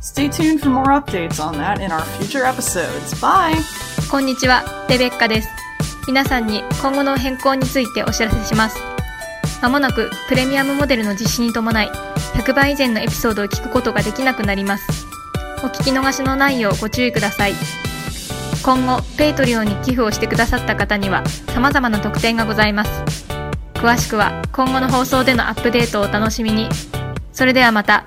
Stay tuned for more updates on that in our future episodes. Bye! こんにちは、レベッカです。皆さんに今後の変更についてお知らせします。まもなくプレミアムモデルの実施に伴い、100倍以前のエピソードを聞くことができなくなります。お聞き逃しのないようご注意ください。今後、ペイトリオに寄付をしてくださった方には様々な特典がございます。詳しくは今後の放送でのアップデートをお楽しみに。それではまた。